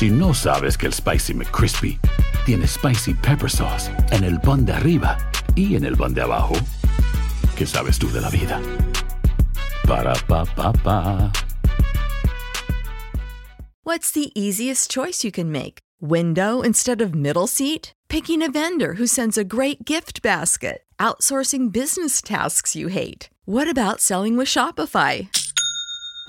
Si no sabes que el Spicy McCrispy tiene Spicy Pepper Sauce en el pan de arriba y en el pan de abajo, ¿qué sabes tú de la vida? Para, pa, pa, pa. What's the easiest choice you can make? Window instead of middle seat? Picking a vendor who sends a great gift basket? Outsourcing business tasks you hate? What about selling with Shopify?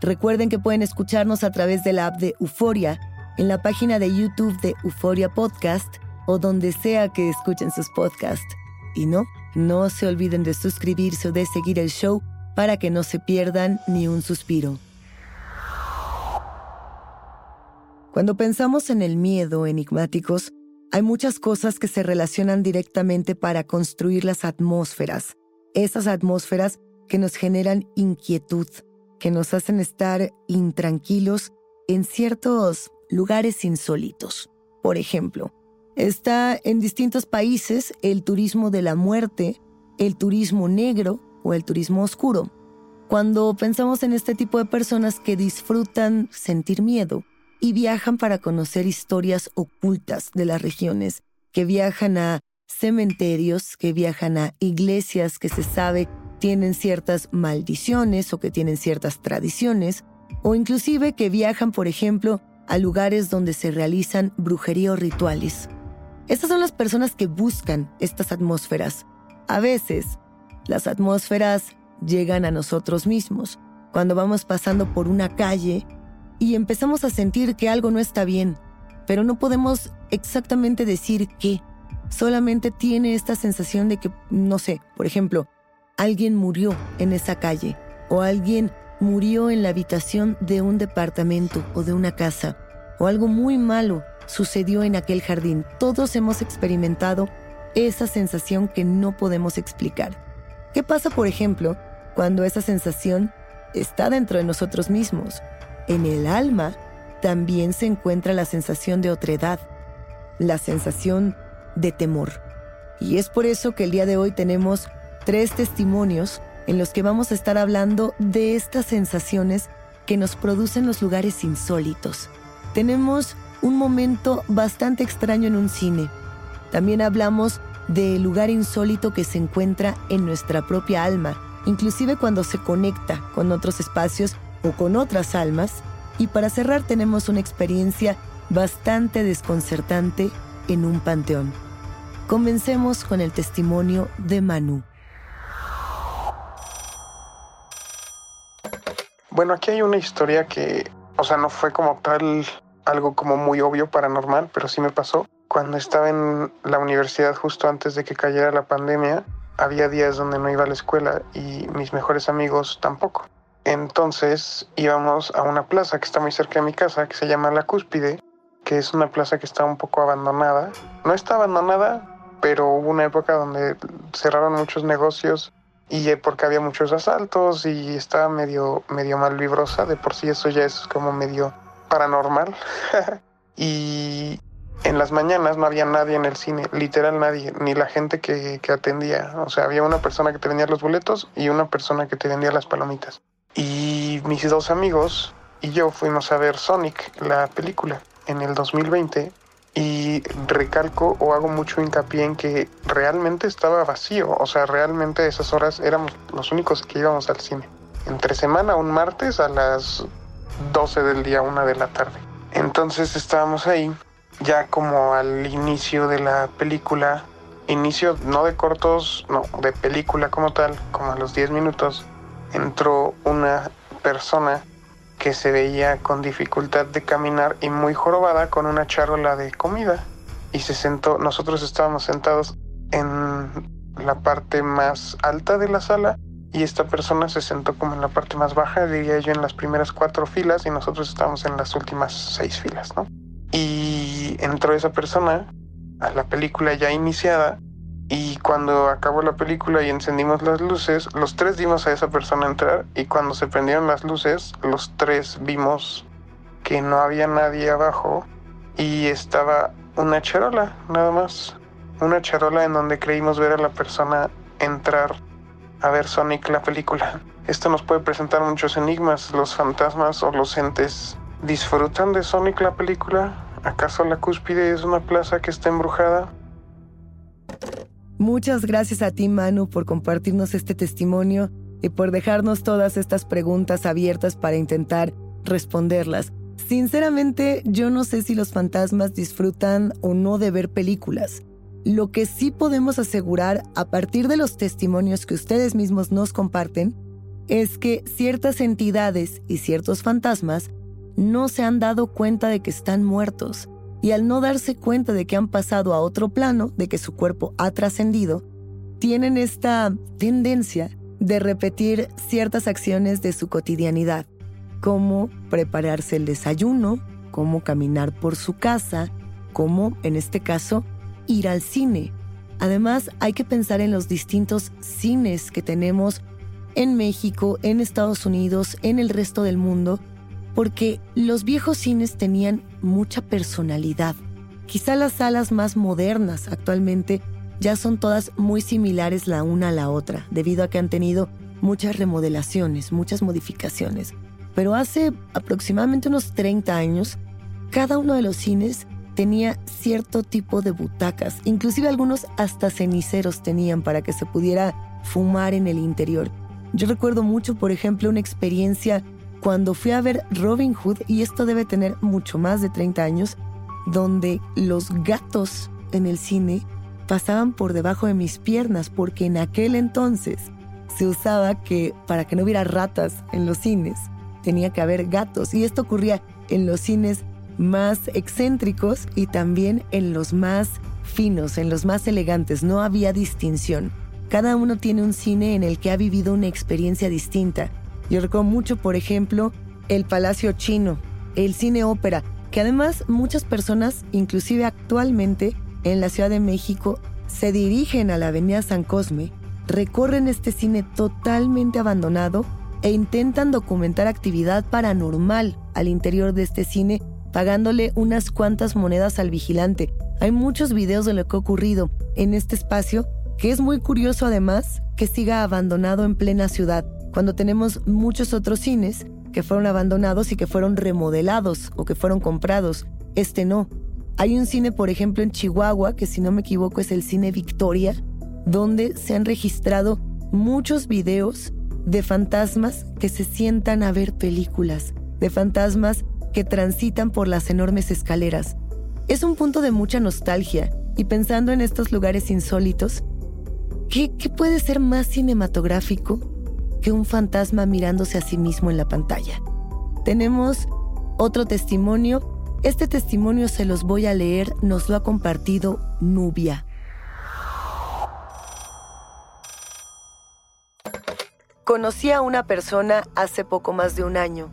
Recuerden que pueden escucharnos a través de la app de Euforia, en la página de YouTube de Euforia Podcast o donde sea que escuchen sus podcasts. Y no, no se olviden de suscribirse o de seguir el show para que no se pierdan ni un suspiro. Cuando pensamos en el miedo enigmáticos, hay muchas cosas que se relacionan directamente para construir las atmósferas, esas atmósferas que nos generan inquietud, que nos hacen estar intranquilos en ciertos lugares insólitos. Por ejemplo, está en distintos países el turismo de la muerte, el turismo negro o el turismo oscuro. Cuando pensamos en este tipo de personas que disfrutan sentir miedo y viajan para conocer historias ocultas de las regiones, que viajan a cementerios, que viajan a iglesias que se sabe tienen ciertas maldiciones o que tienen ciertas tradiciones, o inclusive que viajan, por ejemplo, a lugares donde se realizan brujería o rituales. Estas son las personas que buscan estas atmósferas. A veces, las atmósferas llegan a nosotros mismos, cuando vamos pasando por una calle y empezamos a sentir que algo no está bien, pero no podemos exactamente decir qué. Solamente tiene esta sensación de que, no sé, por ejemplo, alguien murió en esa calle o alguien murió en la habitación de un departamento o de una casa o algo muy malo sucedió en aquel jardín. Todos hemos experimentado esa sensación que no podemos explicar. ¿Qué pasa, por ejemplo, cuando esa sensación está dentro de nosotros mismos. En el alma también se encuentra la sensación de otredad, la sensación de temor. Y es por eso que el día de hoy tenemos tres testimonios en los que vamos a estar hablando de estas sensaciones que nos producen los lugares insólitos. Tenemos un momento bastante extraño en un cine. También hablamos del lugar insólito que se encuentra en nuestra propia alma, inclusive cuando se conecta con otros espacios o con otras almas. Y para cerrar tenemos una experiencia bastante desconcertante en un panteón. Comencemos con el testimonio de Manu. Bueno, aquí hay una historia que, o sea, no fue como tal algo como muy obvio paranormal, pero sí me pasó. Cuando estaba en la universidad justo antes de que cayera la pandemia, había días donde no iba a la escuela y mis mejores amigos tampoco. Entonces íbamos a una plaza que está muy cerca de mi casa, que se llama La Cúspide, que es una plaza que está un poco abandonada. No está abandonada, pero hubo una época donde cerraron muchos negocios y porque había muchos asaltos y estaba medio, medio mal vibrosa, de por sí eso ya es como medio paranormal. y en las mañanas no había nadie en el cine, literal nadie, ni la gente que, que, atendía. O sea, había una persona que te vendía los boletos y una persona que te vendía las palomitas. Y mis dos amigos y yo fuimos a ver Sonic, la película, en el 2020 y recalco o hago mucho hincapié en que realmente estaba vacío, o sea, realmente a esas horas éramos los únicos que íbamos al cine. Entre semana, un martes a las 12 del día, una de la tarde. Entonces estábamos ahí, ya como al inicio de la película, inicio no de cortos, no, de película como tal, como a los 10 minutos, entró una persona que se veía con dificultad de caminar y muy jorobada con una charola de comida. Y se sentó, nosotros estábamos sentados en la parte más alta de la sala y esta persona se sentó como en la parte más baja, diría yo en las primeras cuatro filas y nosotros estábamos en las últimas seis filas, ¿no? Y entró esa persona a la película ya iniciada y cuando acabó la película y encendimos las luces, los tres vimos a esa persona entrar y cuando se prendieron las luces, los tres vimos que no había nadie abajo y estaba una charola, nada más. Una charola en donde creímos ver a la persona entrar a ver Sonic la película. Esto nos puede presentar muchos enigmas. ¿Los fantasmas o los entes disfrutan de Sonic la película? ¿Acaso la cúspide es una plaza que está embrujada? Muchas gracias a ti, Manu, por compartirnos este testimonio y por dejarnos todas estas preguntas abiertas para intentar responderlas. Sinceramente, yo no sé si los fantasmas disfrutan o no de ver películas. Lo que sí podemos asegurar a partir de los testimonios que ustedes mismos nos comparten es que ciertas entidades y ciertos fantasmas no se han dado cuenta de que están muertos y al no darse cuenta de que han pasado a otro plano, de que su cuerpo ha trascendido, tienen esta tendencia de repetir ciertas acciones de su cotidianidad, como prepararse el desayuno, como caminar por su casa, como, en este caso, ir al cine. Además, hay que pensar en los distintos cines que tenemos en México, en Estados Unidos, en el resto del mundo, porque los viejos cines tenían mucha personalidad. Quizá las salas más modernas actualmente ya son todas muy similares la una a la otra, debido a que han tenido muchas remodelaciones, muchas modificaciones. Pero hace aproximadamente unos 30 años, cada uno de los cines tenía cierto tipo de butacas, inclusive algunos hasta ceniceros tenían para que se pudiera fumar en el interior. Yo recuerdo mucho, por ejemplo, una experiencia cuando fui a ver Robin Hood, y esto debe tener mucho más de 30 años, donde los gatos en el cine pasaban por debajo de mis piernas, porque en aquel entonces se usaba que para que no hubiera ratas en los cines, tenía que haber gatos. Y esto ocurría en los cines más excéntricos y también en los más finos, en los más elegantes. No había distinción. Cada uno tiene un cine en el que ha vivido una experiencia distinta yo recuerdo mucho, por ejemplo, el Palacio Chino, el cine ópera, que además muchas personas, inclusive actualmente en la Ciudad de México, se dirigen a la Avenida San Cosme, recorren este cine totalmente abandonado e intentan documentar actividad paranormal al interior de este cine, pagándole unas cuantas monedas al vigilante. Hay muchos videos de lo que ha ocurrido en este espacio, que es muy curioso además que siga abandonado en plena ciudad, cuando tenemos muchos otros cines que fueron abandonados y que fueron remodelados o que fueron comprados. Este no. Hay un cine, por ejemplo, en Chihuahua, que si no me equivoco es el Cine Victoria, donde se han registrado muchos videos de fantasmas que se sientan a ver películas, de fantasmas que transitan por las enormes escaleras. Es un punto de mucha nostalgia y pensando en estos lugares insólitos, ¿qué, qué puede ser más cinematográfico que un fantasma mirándose a sí mismo en la pantalla? Tenemos otro testimonio. Este testimonio se los voy a leer, nos lo ha compartido Nubia. Conocí a una persona hace poco más de un año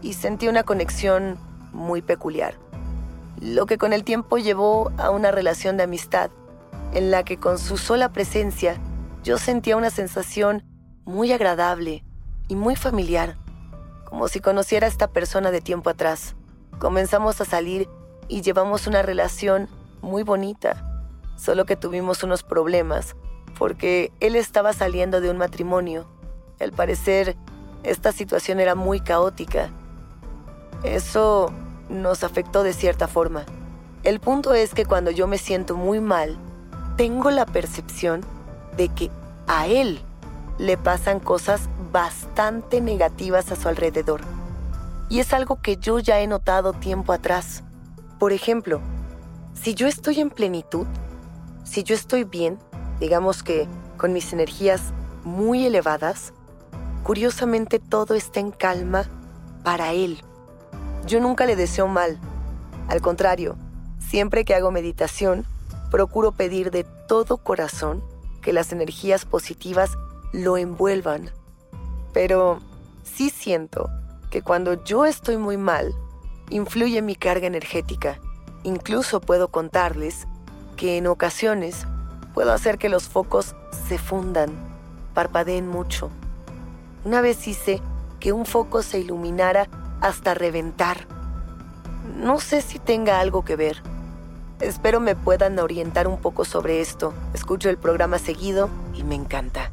y sentí una conexión muy peculiar, lo que con el tiempo llevó a una relación de amistad, en la que con su sola presencia yo sentía una sensación muy agradable y muy familiar, como si conociera a esta persona de tiempo atrás. Comenzamos a salir y llevamos una relación muy bonita, solo que tuvimos unos problemas, porque él estaba saliendo de un matrimonio al parecer, esta situación era muy caótica. Eso nos afectó de cierta forma. El punto es que cuando yo me siento muy mal, tengo la percepción de que a él le pasan cosas bastante negativas a su alrededor. Y es algo que yo ya he notado tiempo atrás. Por ejemplo, si yo estoy en plenitud, si yo estoy bien, digamos que con mis energías muy elevadas, Curiosamente todo está en calma para él. Yo nunca le deseo mal. Al contrario, siempre que hago meditación, procuro pedir de todo corazón que las energías positivas lo envuelvan. Pero sí siento que cuando yo estoy muy mal, influye mi carga energética. Incluso puedo contarles que en ocasiones puedo hacer que los focos se fundan, parpadeen mucho una vez hice que un foco se iluminara hasta reventar. No sé si tenga algo que ver. Espero me puedan orientar un poco sobre esto. Escucho el programa seguido y me encanta.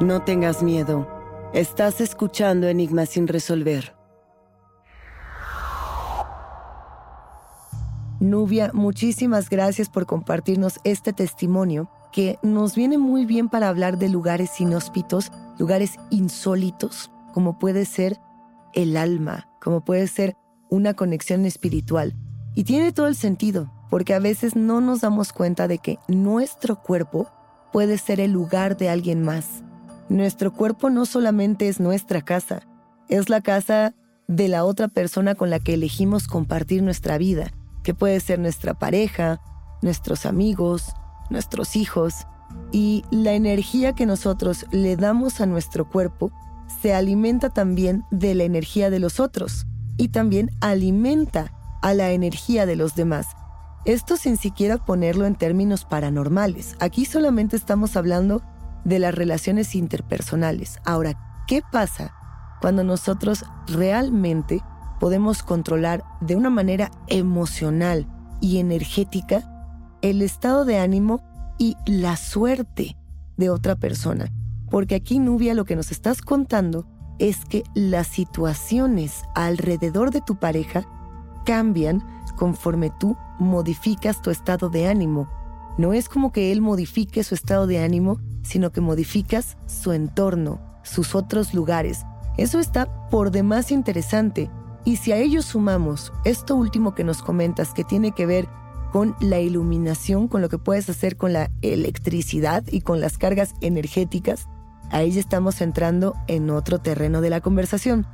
No tengas miedo. Estás escuchando Enigmas sin resolver. Nubia, muchísimas gracias por compartirnos este testimonio que nos viene muy bien para hablar de lugares inhóspitos, lugares insólitos, como puede ser el alma, como puede ser una conexión espiritual. Y tiene todo el sentido, porque a veces no nos damos cuenta de que nuestro cuerpo puede ser el lugar de alguien más. Nuestro cuerpo no solamente es nuestra casa, es la casa de la otra persona con la que elegimos compartir nuestra vida, que puede ser nuestra pareja, nuestros amigos, nuestros hijos. Y la energía que nosotros le damos a nuestro cuerpo se alimenta también de la energía de los otros y también alimenta a la energía de los demás. Esto sin siquiera ponerlo en términos paranormales. Aquí solamente estamos hablando de las relaciones interpersonales. Ahora, ¿qué pasa cuando nosotros realmente podemos controlar de una manera emocional y energética el estado de ánimo y la suerte de otra persona? Porque aquí, Nubia, lo que nos estás contando es que las situaciones alrededor de tu pareja cambian conforme tú modificas tu estado de ánimo. No es como que él modifique su estado de ánimo, sino que modificas su entorno, sus otros lugares. Eso está por demás interesante. Y si a ello sumamos esto último que nos comentas, que tiene que ver con la iluminación, con lo que puedes hacer con la electricidad y con las cargas energéticas, ahí ya estamos entrando en otro terreno de la conversación.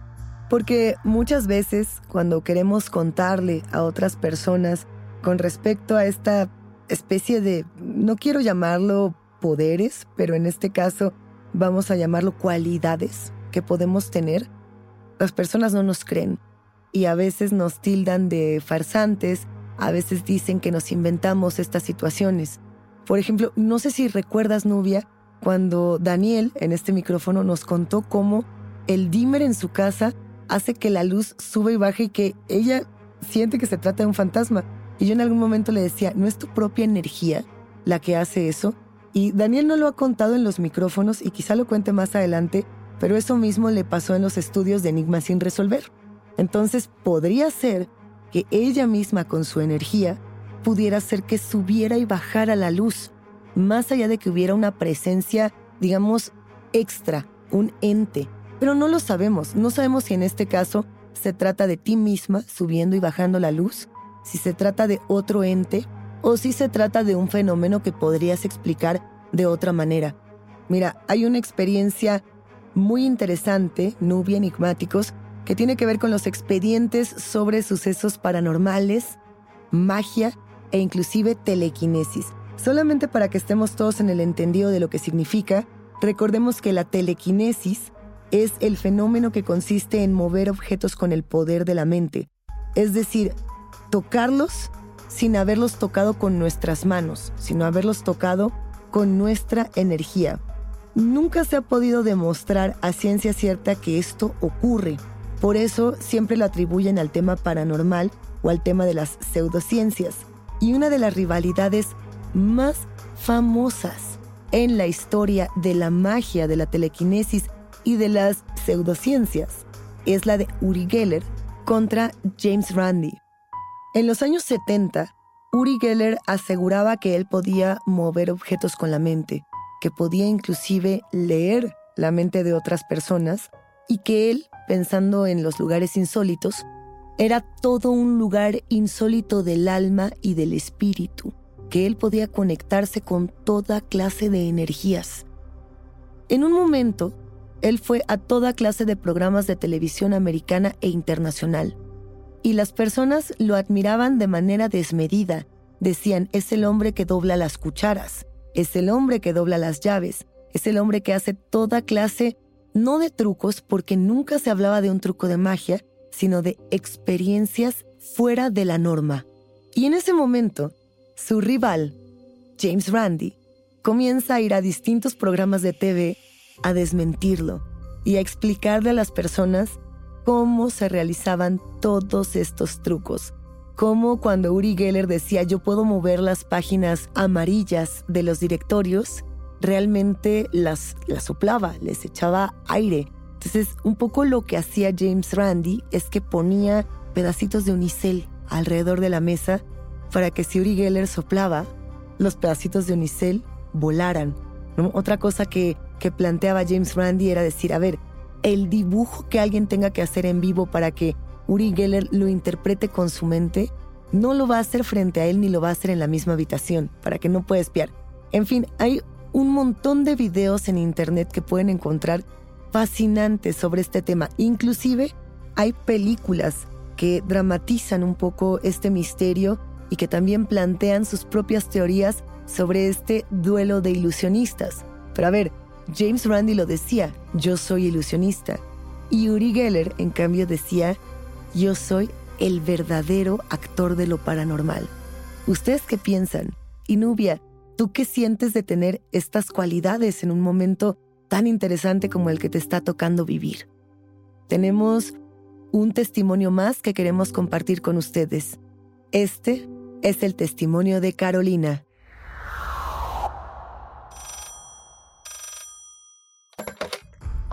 Porque muchas veces cuando queremos contarle a otras personas con respecto a esta especie de, no quiero llamarlo poderes, pero en este caso vamos a llamarlo cualidades que podemos tener, las personas no nos creen y a veces nos tildan de farsantes, a veces dicen que nos inventamos estas situaciones. Por ejemplo, no sé si recuerdas, Nubia, cuando Daniel en este micrófono nos contó cómo el dimmer en su casa hace que la luz suba y baje y que ella siente que se trata de un fantasma. Y yo en algún momento le decía, ¿no es tu propia energía la que hace eso? Y Daniel no lo ha contado en los micrófonos y quizá lo cuente más adelante, pero eso mismo le pasó en los estudios de Enigma sin resolver. Entonces podría ser que ella misma con su energía pudiera hacer que subiera y bajara la luz, más allá de que hubiera una presencia, digamos, extra, un ente. Pero no lo sabemos, no sabemos si en este caso se trata de ti misma subiendo y bajando la luz, si se trata de otro ente o si se trata de un fenómeno que podrías explicar de otra manera. Mira, hay una experiencia muy interesante, Nubia Enigmáticos, que tiene que ver con los expedientes sobre sucesos paranormales, magia e inclusive telequinesis. Solamente para que estemos todos en el entendido de lo que significa, recordemos que la telequinesis es el fenómeno que consiste en mover objetos con el poder de la mente, es decir, tocarlos sin haberlos tocado con nuestras manos, sino haberlos tocado con nuestra energía. Nunca se ha podido demostrar a ciencia cierta que esto ocurre. Por eso siempre lo atribuyen al tema paranormal o al tema de las pseudociencias. Y una de las rivalidades más famosas en la historia de la magia, de la telequinesis y de las pseudociencias es la de Uri Geller contra James Randi. En los años 70, Uri Geller aseguraba que él podía mover objetos con la mente, que podía inclusive leer la mente de otras personas y que él, pensando en los lugares insólitos, era todo un lugar insólito del alma y del espíritu, que él podía conectarse con toda clase de energías. En un momento, él fue a toda clase de programas de televisión americana e internacional y las personas lo admiraban de manera desmedida. Decían, es el hombre que dobla las cucharas, es el hombre que dobla las llaves, es el hombre que hace toda clase, no de trucos, porque nunca se hablaba de un truco de magia, sino de experiencias fuera de la norma. Y en ese momento, su rival, James Randi, comienza a ir a distintos programas de TV a desmentirlo y a explicarle a las personas cómo se realizaban todos estos trucos. Como cuando Uri Geller decía yo puedo mover las páginas amarillas de los directorios, realmente las, las soplaba, les echaba aire. Entonces, un poco lo que hacía James Randi es que ponía pedacitos de unicel alrededor de la mesa para que si Uri Geller soplaba, los pedacitos de unicel volaran. Otra cosa que, que planteaba James Randi era decir, a ver, el dibujo que alguien tenga que hacer en vivo para que Uri Geller lo interprete con su mente, no lo va a hacer frente a él ni lo va a hacer en la misma habitación, para que no pueda espiar. En fin, hay un montón de videos en internet que pueden encontrar fascinantes sobre este tema. Inclusive hay películas que dramatizan un poco este misterio y que también plantean sus propias teorías sobre este duelo de ilusionistas. Pero a ver, James Randi lo decía, yo soy ilusionista. Y Uri Geller, en cambio, decía, yo soy el verdadero actor de lo paranormal. ¿Ustedes qué piensan? Y Nubia, ¿tú qué sientes de tener estas cualidades en un momento tan interesante como el que te está tocando vivir? Tenemos un testimonio más que queremos compartir con ustedes. Este es el testimonio de Carolina.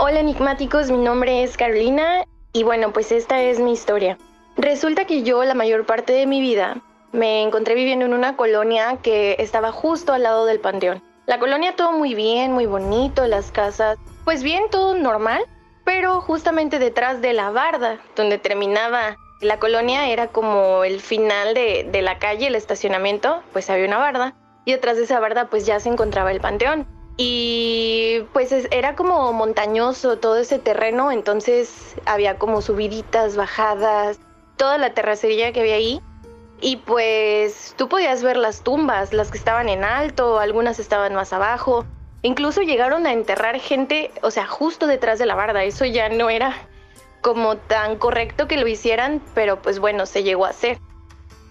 Hola enigmáticos, mi nombre es Carolina y bueno, pues esta es mi historia. Resulta que yo la mayor parte de mi vida me encontré viviendo en una colonia que estaba justo al lado del panteón. La colonia todo muy bien, muy bonito, las casas, pues bien, todo normal, pero justamente detrás de la barda, donde terminaba la colonia, era como el final de, de la calle, el estacionamiento, pues había una barda, y detrás de esa barda pues ya se encontraba el panteón. Y pues era como montañoso todo ese terreno, entonces había como subiditas, bajadas, toda la terracería que había ahí. Y pues tú podías ver las tumbas, las que estaban en alto, algunas estaban más abajo. Incluso llegaron a enterrar gente, o sea, justo detrás de la barda. Eso ya no era como tan correcto que lo hicieran, pero pues bueno, se llegó a hacer.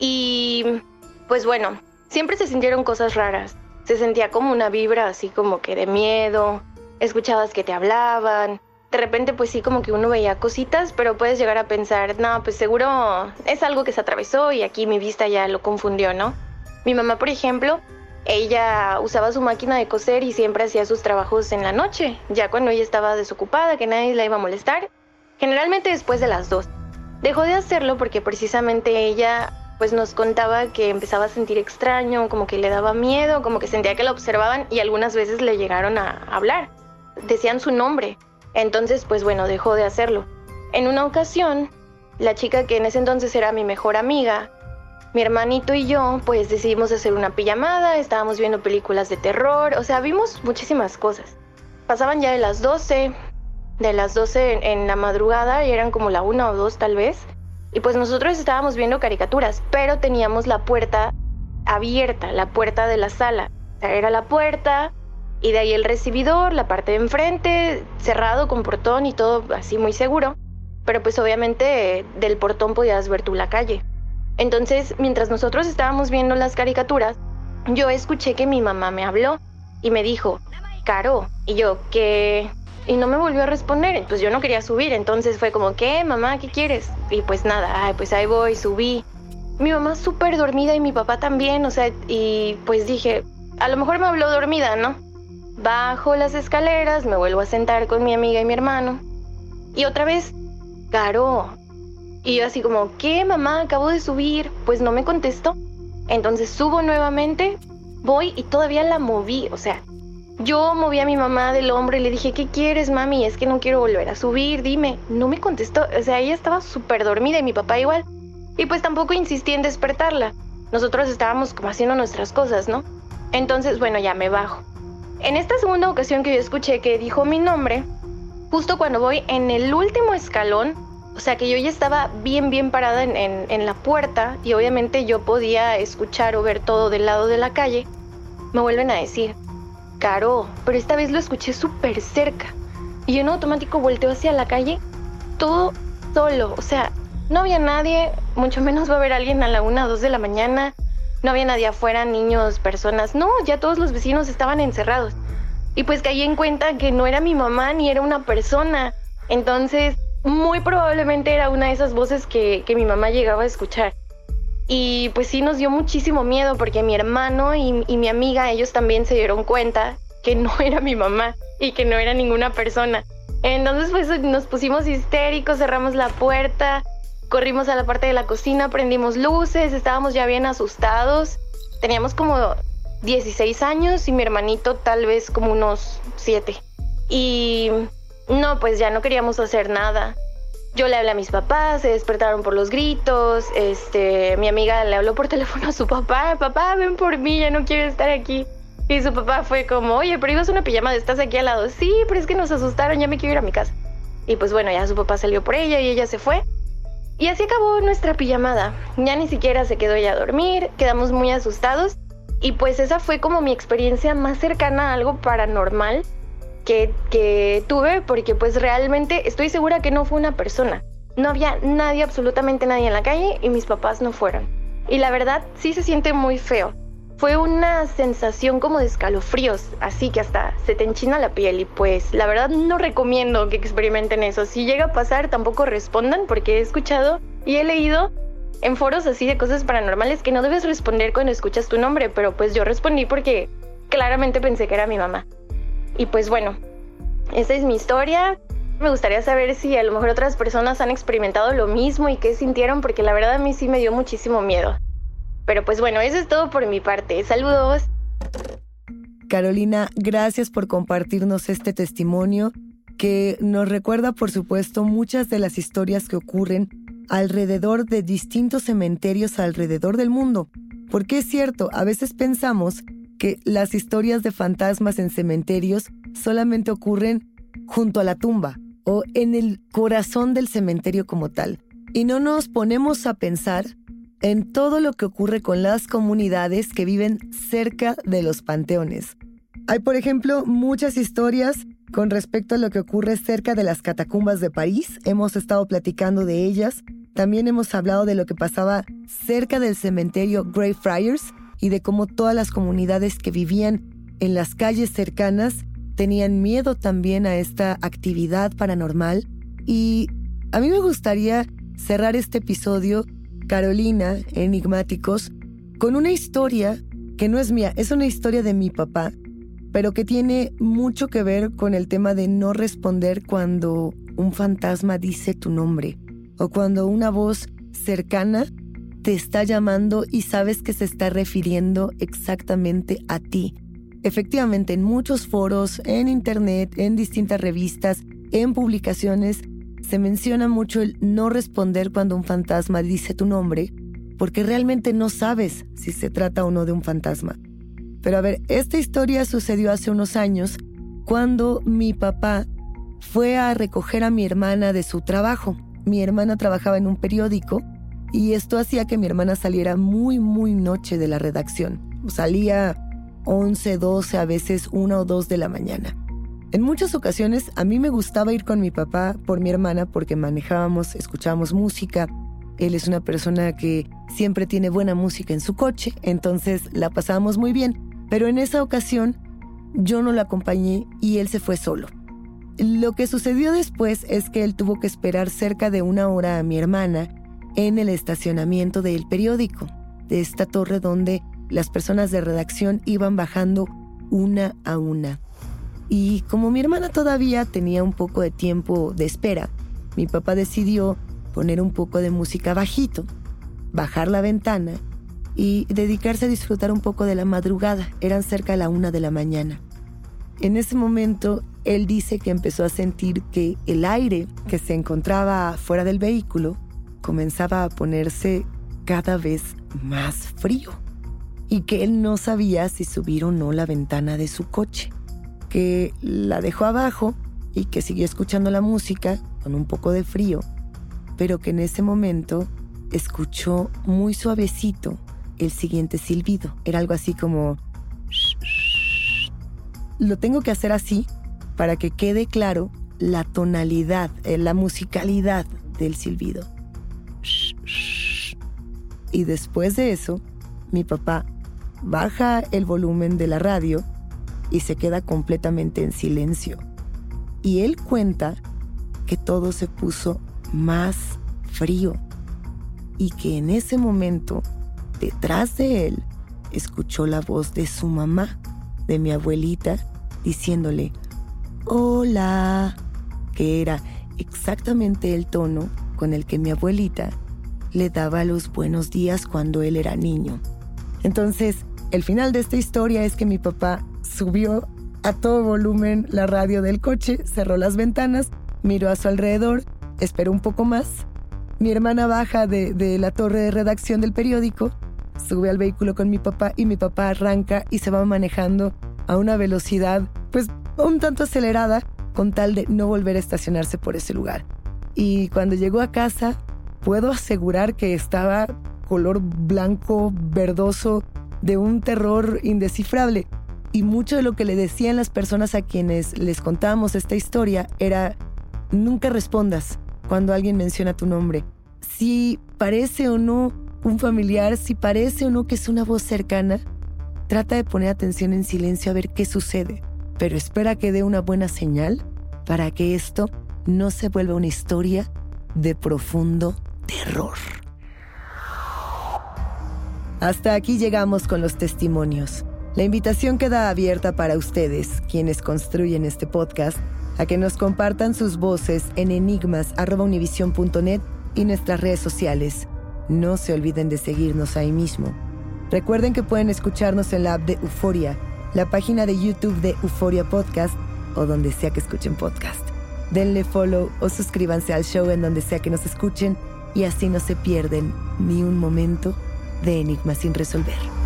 Y pues bueno, siempre se sintieron cosas raras se sentía como una vibra así como que de miedo, escuchabas que te hablaban, de repente pues sí como que uno veía cositas, pero puedes llegar a pensar, no, pues seguro es algo que se atravesó y aquí mi vista ya lo confundió, ¿no? Mi mamá, por ejemplo, ella usaba su máquina de coser y siempre hacía sus trabajos en la noche, ya cuando ella estaba desocupada, que nadie la iba a molestar, generalmente después de las dos. Dejó de hacerlo porque precisamente ella pues nos contaba que empezaba a sentir extraño, como que le daba miedo, como que sentía que la observaban y algunas veces le llegaron a hablar. Decían su nombre. Entonces, pues bueno, dejó de hacerlo. En una ocasión, la chica que en ese entonces era mi mejor amiga, mi hermanito y yo, pues decidimos hacer una pijamada, estábamos viendo películas de terror, o sea, vimos muchísimas cosas. Pasaban ya de las 12, de las 12 en, la madrugada, y eran como la 1 o 2 tal vez. Y pues nosotros estábamos viendo caricaturas, pero teníamos la puerta abierta, la puerta de la sala. Era la puerta y de ahí el recibidor, la parte de enfrente, cerrado con portón y todo así muy seguro. Pero pues obviamente del portón podías ver tú la calle. Entonces, mientras nosotros estábamos viendo las caricaturas, yo escuché que mi mamá me habló y me dijo, Caro, y yo, ¿qué, y no me volvió a responder. Pues yo no quería subir, entonces fue como, ¿qué, mamá? ¿Qué quieres? Y pues nada, ay, pues ahí voy, subí. Mi mamá súper dormida y mi papá también, o sea, y pues dije, a lo mejor me habló dormida, ¿no? Bajo las escaleras, me vuelvo a sentar con mi amiga y mi hermano. Y otra vez, Caro. Y yo así como, ¿qué, mamá? Acabo de subir. Pues no me contestó. Entonces subo nuevamente, voy y todavía la moví, o sea, yo moví a mi mamá del hombro y le dije, ¿qué quieres, mami? Es que no quiero volver a subir, dime. No me contestó, o sea, ella estaba súper dormida y mi papá igual. Y pues tampoco insistí en despertarla. Nosotros estábamos como haciendo nuestras cosas, ¿no? Entonces, bueno, ya me bajo. En esta segunda ocasión que yo escuché que dijo mi nombre, justo cuando voy en el último escalón, o sea que yo ya estaba bien, bien parada en, en la puerta y obviamente yo podía escuchar o ver todo del lado de la calle, me vuelven a decir, Caro, pero esta vez lo escuché súper cerca. Y en automático volteo hacia la calle, todo solo. O sea, no había nadie, mucho menos va a haber alguien a la una o dos de la mañana. No había nadie afuera, niños, personas. No, ya todos los vecinos estaban encerrados. Y pues caí en cuenta que no era mi mamá ni era una persona. Entonces, muy probablemente era una de esas voces que, que mi mamá llegaba a escuchar. Y pues sí nos dio muchísimo miedo porque mi hermano y, mi amiga, ellos también se dieron cuenta que no era mi mamá y que no era ninguna persona. Entonces pues nos pusimos histéricos, cerramos la puerta Corrimos a la parte de la cocina, prendimos luces, estábamos ya bien asustados. Teníamos como 16 años y mi hermanito tal vez como unos 7. Y no, pues ya no queríamos hacer nada. Yo le hablé a mis papás, se despertaron por los gritos, este, mi amiga le habló por teléfono a su papá, papá, ven por mí, ya no quiero estar aquí. Y su papá fue como, oye, pero ibas una pijama, estás aquí al lado. Sí, pero es que nos asustaron, ya me quiero ir a mi casa. Y pues bueno, ya su papá salió por ella y ella se fue. Y así acabó nuestra pijamada. Ya ni siquiera se quedó ella a dormir, quedamos muy asustados. Y pues esa fue como mi experiencia más cercana a algo paranormal que, tuve porque pues realmente estoy segura que no fue una persona. No había nadie, absolutamente nadie en la calle y mis papás no fueron. Y la verdad sí se siente muy feo. Fue una sensación como de escalofríos, así que hasta se te enchina la piel y pues la verdad no recomiendo que experimenten eso. Si llega a pasar tampoco respondan porque he escuchado y he leído en foros así de cosas paranormales que no debes responder cuando escuchas tu nombre, pero pues yo respondí porque claramente pensé que era mi mamá. Y pues bueno, esa es mi historia. Me gustaría saber si a lo mejor otras personas han experimentado lo mismo y qué sintieron, porque la verdad a mí sí me dio muchísimo miedo. Pero pues bueno, eso es todo por mi parte. Saludos. Carolina, gracias por compartirnos este testimonio que nos recuerda, por supuesto, muchas de las historias que ocurren alrededor de distintos cementerios alrededor del mundo. Porque es cierto, a veces pensamos que las historias de fantasmas en cementerios solamente ocurren junto a la tumba o en el corazón del cementerio como tal. Y no nos ponemos a pensar en todo lo que ocurre con las comunidades que viven cerca de los panteones. Hay, por ejemplo, muchas historias con respecto a lo que ocurre cerca de las catacumbas de París. Hemos estado platicando de ellas. También hemos hablado de lo que pasaba cerca del cementerio Greyfriars, y de cómo todas las comunidades que vivían en las calles cercanas tenían miedo también a esta actividad paranormal. Y a mí me gustaría cerrar este episodio, Carolina, Enigmáticos, con una historia que no es mía, es una historia de mi papá, pero que tiene mucho que ver con el tema de no responder cuando un fantasma dice tu nombre o cuando una voz cercana te está llamando y sabes que se está refiriendo exactamente a ti. Efectivamente, en muchos foros, en internet, en distintas revistas, en publicaciones, se menciona mucho el no responder cuando un fantasma dice tu nombre, porque realmente no sabes si se trata o no de un fantasma. Pero a ver, esta historia sucedió hace unos años cuando mi papá fue a recoger a mi hermana de su trabajo. Mi hermana trabajaba en un periódico y esto hacía que mi hermana saliera muy, muy noche de la redacción. Salía 11, 12, a veces 1 o 2 de la mañana. En muchas ocasiones a mí me gustaba ir con mi papá por mi hermana porque manejábamos, escuchábamos música. Él es una persona que siempre tiene buena música en su coche, entonces la pasábamos muy bien. Pero en esa ocasión yo no lo acompañé y él se fue solo. Lo que sucedió después es que él tuvo que esperar cerca de una hora a mi hermana en el estacionamiento del periódico, de esta torre donde las personas de redacción iban bajando una a una. Y como mi hermana todavía tenía un poco de tiempo de espera, mi papá decidió poner un poco de música bajito, bajar la ventana y dedicarse a disfrutar un poco de la madrugada. Eran cerca de la una de la mañana. En ese momento, él dice que empezó a sentir que el aire que se encontraba fuera del vehículo comenzaba a ponerse cada vez más frío y que él no sabía si subir o no la ventana de su coche, que la dejó abajo y que siguió escuchando la música con un poco de frío, pero que en ese momento escuchó muy suavecito el siguiente silbido. Era algo así como... Lo tengo que hacer así para que quede claro la tonalidad, eh, la musicalidad del silbido. Y después de eso, mi papá baja el volumen de la radio y se queda completamente en silencio. Y él cuenta que todo se puso más frío y que en ese momento, detrás de él, escuchó la voz de su mamá, de mi abuelita, diciéndole, hola, que era exactamente el tono con el que mi abuelita le daba los buenos días cuando él era niño. Entonces, el final de esta historia es que mi papá subió a todo volumen la radio del coche, cerró las ventanas, miró a su alrededor, esperó un poco más. Mi hermana baja de, la torre de redacción del periódico, sube al vehículo con mi papá y mi papá arranca y se va manejando a una velocidad pues un tanto acelerada con tal de no volver a estacionarse por ese lugar. Y cuando llegó a casa, puedo asegurar que estaba color blanco, verdoso, de un terror indescifrable. Y mucho de lo que le decían las personas a quienes les contábamos esta historia era, nunca respondas cuando alguien menciona tu nombre. Si parece o no un familiar, si parece o no que es una voz cercana, trata de poner atención en silencio a ver qué sucede, pero espera que dé una buena señal para que esto no se vuelva una historia de profundo terror. Hasta aquí llegamos con los testimonios. La invitación queda abierta para ustedes, quienes construyen este podcast, a que nos compartan sus voces en enigmas.univision.net y nuestras redes sociales. No se olviden de seguirnos ahí mismo. Recuerden que pueden escucharnos en la app de Euforia, la página de YouTube de Euforia Podcast o donde sea que escuchen podcast. Denle follow o suscríbanse al show en donde sea que nos escuchen y así no se pierden ni un momento de Enigma sin resolver.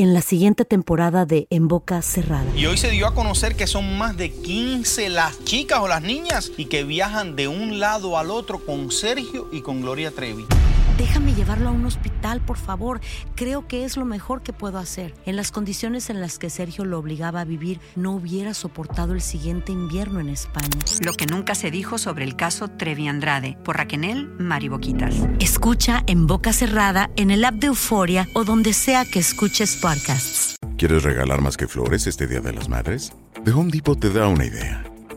en la siguiente temporada de En Boca Cerrada. Y hoy se dio a conocer que son más de 15 las chicas o las niñas y que viajan de un lado al otro con Sergio y con Gloria Trevi. Déjame llevarlo a un hospital, por favor. Creo que es lo mejor que puedo hacer. En las condiciones en las que Sergio lo obligaba a vivir, no hubiera soportado el siguiente invierno en España. Lo que nunca se dijo sobre el caso Trevi Andrade, por Raquenel Mariboquitas. Escucha en boca cerrada, en el app de Euforia o donde sea que escuches podcasts. ¿Quieres regalar más que flores este Día de las Madres? The Home Depot te da una idea.